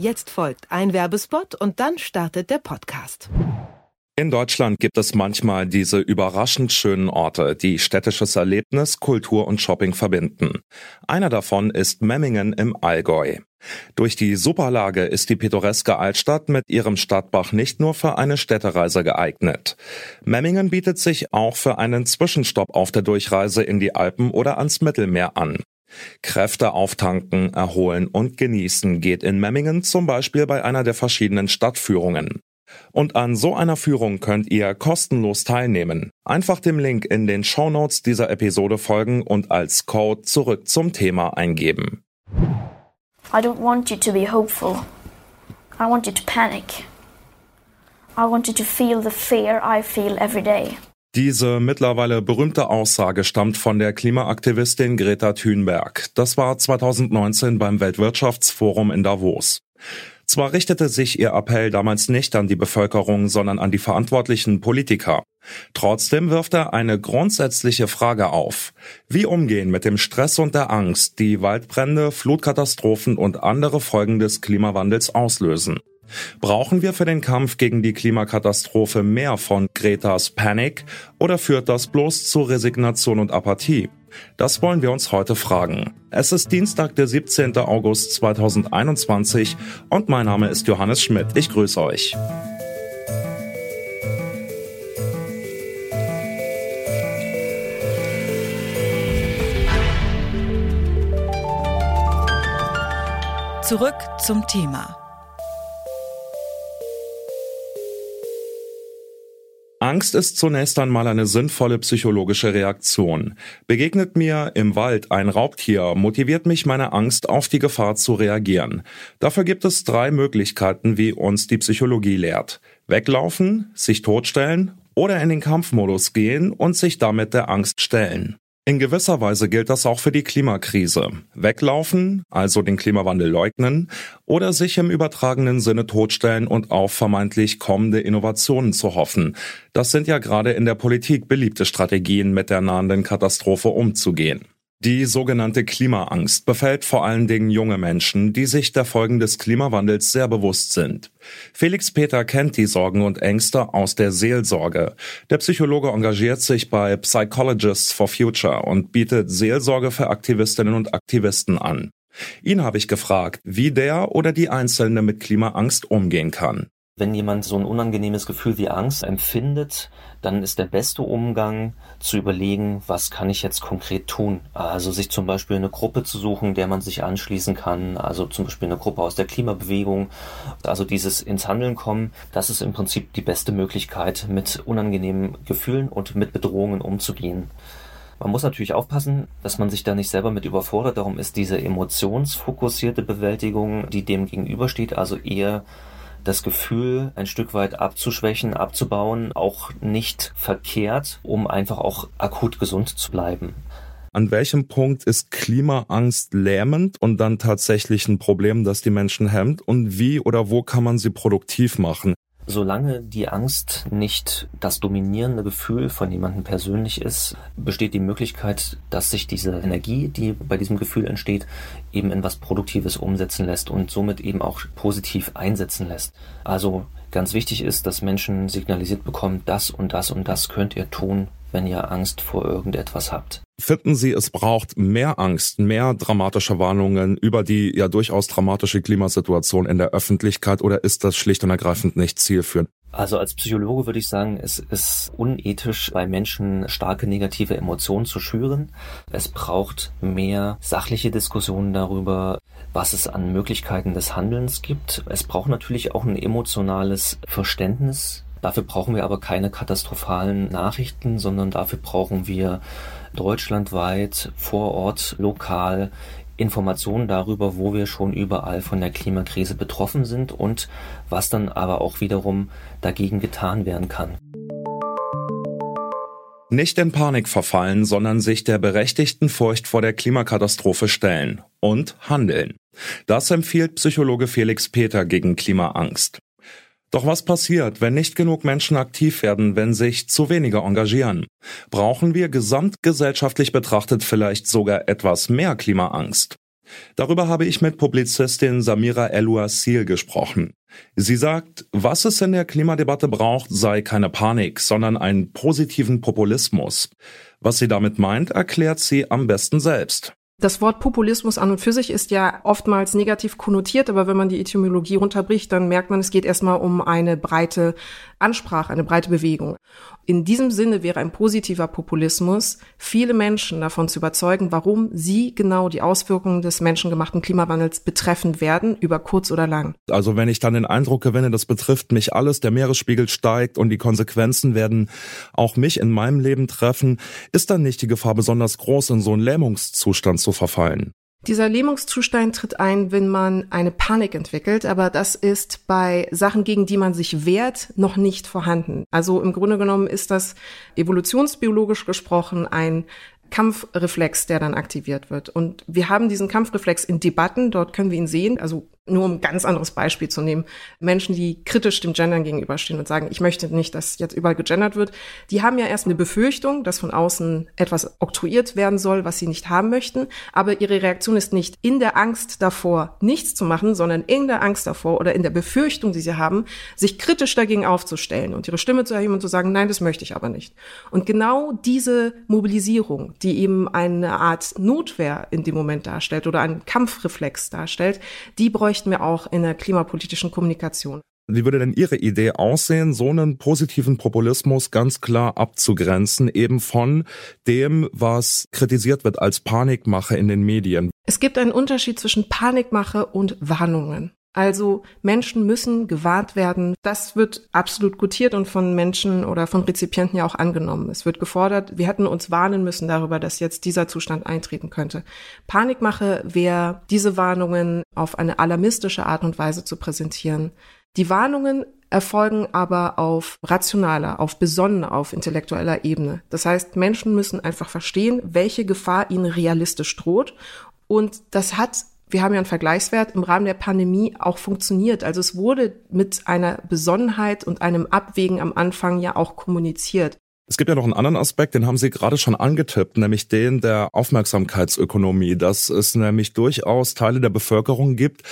Jetzt folgt ein Werbespot und dann startet der Podcast. In Deutschland gibt es manchmal diese überraschend schönen Orte, die städtisches Erlebnis, Kultur und Shopping verbinden. Einer davon ist Memmingen im Allgäu. Durch die Superlage ist die pittoreske Altstadt mit ihrem Stadtbach nicht nur für eine Städtereise geeignet. Memmingen bietet sich auch für einen Zwischenstopp auf der Durchreise in die Alpen oder ans Mittelmeer an. Kräfte auftanken, erholen und genießen geht in Memmingen zum Beispiel bei einer der verschiedenen Stadtführungen. Und an so einer Führung könnt ihr kostenlos teilnehmen. Einfach dem Link in den Show Notes dieser Episode folgen und als Code zurück zum Thema eingeben. I don't want you to be hopeful. I want you to panic. I want you to feel the fear I feel every day. Diese mittlerweile berühmte Aussage stammt von der Klimaaktivistin Greta Thunberg. Das war 2019 beim Weltwirtschaftsforum in Davos. Zwar richtete sich ihr Appell damals nicht an die Bevölkerung, sondern an die verantwortlichen Politiker. Trotzdem wirft er eine grundsätzliche Frage auf. Wie umgehen mit dem Stress und der Angst, die Waldbrände, Flutkatastrophen und andere Folgen des Klimawandels auslösen? Brauchen wir für den Kampf gegen die Klimakatastrophe mehr von Gretas Panic oder führt das bloß zu Resignation und Apathie? Das wollen wir uns heute fragen. Es ist Dienstag, der 17. August 2021 und mein Name ist Johannes Schmidt. Ich grüße euch. Zurück zum Thema. Angst ist zunächst einmal eine sinnvolle psychologische Reaktion. Begegnet mir im Wald ein Raubtier, motiviert mich meine Angst auf die Gefahr zu reagieren. Dafür gibt es drei Möglichkeiten, wie uns die Psychologie lehrt. Weglaufen, sich totstellen oder in den Kampfmodus gehen und sich damit der Angst stellen. In gewisser Weise gilt das auch für die Klimakrise. Weglaufen, also den Klimawandel leugnen, oder sich im übertragenen Sinne totstellen und auf vermeintlich kommende Innovationen zu hoffen. Das sind ja gerade in der Politik beliebte Strategien, mit der nahenden Katastrophe umzugehen. Die sogenannte Klimaangst befällt vor allen Dingen junge Menschen, die sich der Folgen des Klimawandels sehr bewusst sind. Felix Peter kennt die Sorgen und Ängste aus der Seelsorge. Der Psychologe engagiert sich bei Psychologists for Future und bietet Seelsorge für Aktivistinnen und Aktivisten an. Ihn habe ich gefragt, wie der oder die Einzelne mit Klimaangst umgehen kann. Wenn jemand so ein unangenehmes Gefühl wie Angst empfindet, dann ist der beste Umgang zu überlegen, was kann ich jetzt konkret tun. Also sich zum Beispiel eine Gruppe zu suchen, der man sich anschließen kann, also zum Beispiel eine Gruppe aus der Klimabewegung. Also dieses ins Handeln kommen, das ist im Prinzip die beste Möglichkeit, mit unangenehmen Gefühlen und mit Bedrohungen umzugehen. Man muss natürlich aufpassen, dass man sich da nicht selber mit überfordert. Darum ist diese emotionsfokussierte Bewältigung, die dem gegenübersteht, also eher das Gefühl ein Stück weit abzuschwächen, abzubauen, auch nicht verkehrt, um einfach auch akut gesund zu bleiben. An welchem Punkt ist Klimaangst lähmend und dann tatsächlich ein Problem, das die Menschen hemmt? Und wie oder wo kann man sie produktiv machen? Solange die Angst nicht das dominierende Gefühl von jemandem persönlich ist, besteht die Möglichkeit, dass sich diese Energie, die bei diesem Gefühl entsteht, eben in was Produktives umsetzen lässt und somit eben auch positiv einsetzen lässt. Also ganz wichtig ist, dass Menschen signalisiert bekommen, das und das und das könnt ihr tun, wenn ihr Angst vor irgendetwas habt. Finden Sie, es braucht mehr Angst, mehr dramatische Warnungen über die ja durchaus dramatische Klimasituation in der Öffentlichkeit oder ist das schlicht und ergreifend nicht zielführend? Also als Psychologe würde ich sagen, es ist unethisch, bei Menschen starke negative Emotionen zu schüren. Es braucht mehr sachliche Diskussionen darüber, was es an Möglichkeiten des Handelns gibt. Es braucht natürlich auch ein emotionales Verständnis Dafür brauchen wir aber keine katastrophalen Nachrichten, sondern dafür brauchen wir deutschlandweit, vor Ort, lokal Informationen darüber, wo wir schon überall von der Klimakrise betroffen sind und was dann aber auch wiederum dagegen getan werden kann. Nicht in Panik verfallen, sondern sich der berechtigten Furcht vor der Klimakatastrophe stellen und handeln. Das empfiehlt Psychologe Felix Peter gegen Klimaangst. Doch was passiert, wenn nicht genug Menschen aktiv werden, wenn sich zu wenige engagieren? Brauchen wir gesamtgesellschaftlich betrachtet vielleicht sogar etwas mehr Klimaangst? Darüber habe ich mit Publizistin Samira El-Ouassil gesprochen. Sie sagt, was es in der Klimadebatte braucht, sei keine Panik, sondern einen positiven Populismus. Was sie damit meint, erklärt sie am besten selbst. Das Wort Populismus an und für sich ist ja oftmals negativ konnotiert, aber wenn man die Etymologie runterbricht, dann merkt man, es geht erstmal um eine breite Ansprache, eine breite Bewegung. In diesem Sinne wäre ein positiver Populismus, viele Menschen davon zu überzeugen, warum sie genau die Auswirkungen des menschengemachten Klimawandels betreffen werden, über kurz oder lang. Also wenn ich dann den Eindruck gewinne, das betrifft mich alles, der Meeresspiegel steigt und die Konsequenzen werden auch mich in meinem Leben treffen, ist dann nicht die Gefahr besonders groß, in so einen Lähmungszustand zu verfallen? Dieser Lähmungszustand tritt ein, wenn man eine Panik entwickelt, aber das ist bei Sachen, gegen die man sich wehrt, noch nicht vorhanden. Also im Grunde genommen ist das evolutionsbiologisch gesprochen ein Kampfreflex, der dann aktiviert wird. Und wir haben diesen Kampfreflex in Debatten, dort können wir ihn sehen, also nur um ein ganz anderes Beispiel zu nehmen, Menschen, die kritisch dem Gendern gegenüberstehen und sagen, ich möchte nicht, dass jetzt überall gegendert wird, die haben ja erst eine Befürchtung, dass von außen etwas oktroyiert werden soll, was sie nicht haben möchten, aber ihre Reaktion ist nicht in der Angst davor, nichts zu machen, sondern in der Angst davor oder in der Befürchtung, die sie haben, sich kritisch dagegen aufzustellen und ihre Stimme zu erheben und zu sagen, nein, das möchte ich aber nicht. Und genau diese Mobilisierung, die eben eine Art Notwehr in dem Moment darstellt oder einen Kampfreflex darstellt, die bräuchte bräuchten wir auch in der klimapolitischen Kommunikation. Wie würde denn Ihre Idee aussehen, so einen positiven Populismus ganz klar abzugrenzen, eben von dem, was kritisiert wird als Panikmache in den Medien? Es gibt einen Unterschied zwischen Panikmache und Warnungen. Also Menschen müssen gewarnt werden. Das wird absolut gutiert und von Menschen oder von Rezipienten ja auch angenommen. Es wird gefordert, wir hätten uns warnen müssen darüber, dass jetzt dieser Zustand eintreten könnte. Panikmache wäre, diese Warnungen auf eine alarmistische Art und Weise zu präsentieren. Die Warnungen erfolgen aber auf rationaler, auf besonnener, auf intellektueller Ebene. Das heißt, Menschen müssen einfach verstehen, welche Gefahr ihnen realistisch droht. Und das hat wir haben ja einen Vergleichswert im Rahmen der Pandemie auch funktioniert. Also es wurde mit einer Besonnenheit und einem Abwägen am Anfang ja auch kommuniziert. Es gibt ja noch einen anderen Aspekt, den haben Sie gerade schon angetippt, nämlich den der Aufmerksamkeitsökonomie, dass es nämlich durchaus Teile der Bevölkerung gibt,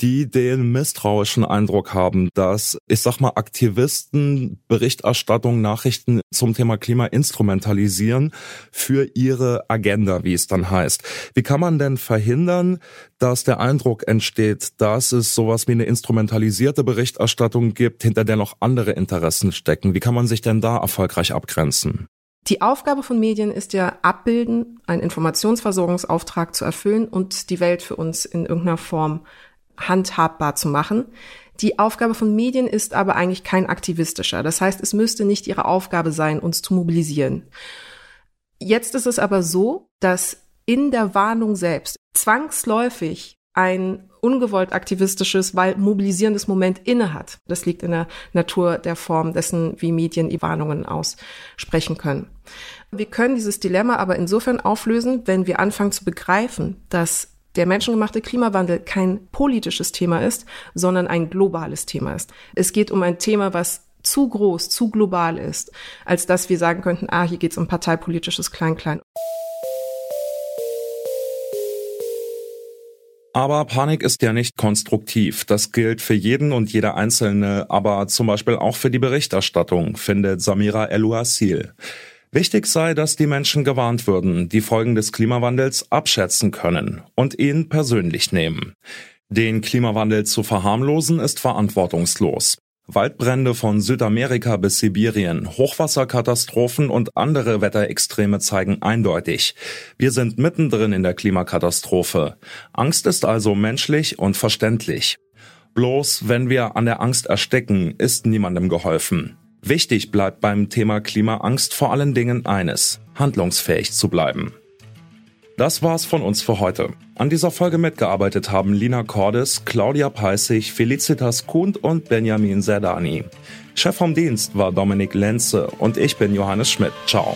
die den misstrauischen Eindruck haben, dass, ich sag mal, Aktivisten Berichterstattung, Nachrichten zum Thema Klima instrumentalisieren für ihre Agenda, wie es dann heißt. Wie kann man denn verhindern, dass der Eindruck entsteht, dass es sowas wie eine instrumentalisierte Berichterstattung gibt, hinter der noch andere Interessen stecken? Wie kann man sich denn da erfolgreich abgrenzen? Die Aufgabe von Medien ist ja abbilden, einen Informationsversorgungsauftrag zu erfüllen und die Welt für uns in irgendeiner Form handhabbar zu machen. Die Aufgabe von Medien ist aber eigentlich kein aktivistischer. Das heißt, es müsste nicht ihre Aufgabe sein, uns zu mobilisieren. Jetzt ist es aber so, dass in der Warnung selbst zwangsläufig ein ungewollt aktivistisches, weil mobilisierendes Moment innehat. Das liegt in der Natur der Form dessen, wie Medien die Warnungen aussprechen können. Wir können dieses Dilemma aber insofern auflösen, wenn wir anfangen zu begreifen, dass der menschengemachte Klimawandel kein politisches Thema ist, sondern ein globales Thema ist. Es geht um ein Thema, was zu groß, zu global ist, als dass wir sagen könnten, ah, hier geht es um parteipolitisches Klein-Klein. Aber Panik ist ja nicht konstruktiv. Das gilt für jeden und jede Einzelne, aber zum Beispiel auch für die Berichterstattung, findet Samira El-Ouassil. Wichtig sei, dass die Menschen gewarnt würden, die Folgen des Klimawandels abschätzen können und ihn persönlich nehmen. Den Klimawandel zu verharmlosen ist verantwortungslos. Waldbrände von Südamerika bis Sibirien, Hochwasserkatastrophen und andere Wetterextreme zeigen eindeutig, wir sind mittendrin in der Klimakatastrophe. Angst ist also menschlich und verständlich. Bloß wenn wir an der Angst ersticken, ist niemandem geholfen. Wichtig bleibt beim Thema Klimaangst vor allen Dingen eines, handlungsfähig zu bleiben. Das war's von uns für heute. An dieser Folge mitgearbeitet haben Lina Cordes, Claudia Peissig, Felicitas Kuhn und Benjamin Zerdani. Chef vom Dienst war Dominik Lenze und ich bin Johannes Schmidt. Ciao.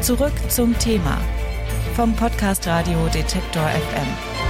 Zurück zum Thema vom Podcast Radio Detektor FM.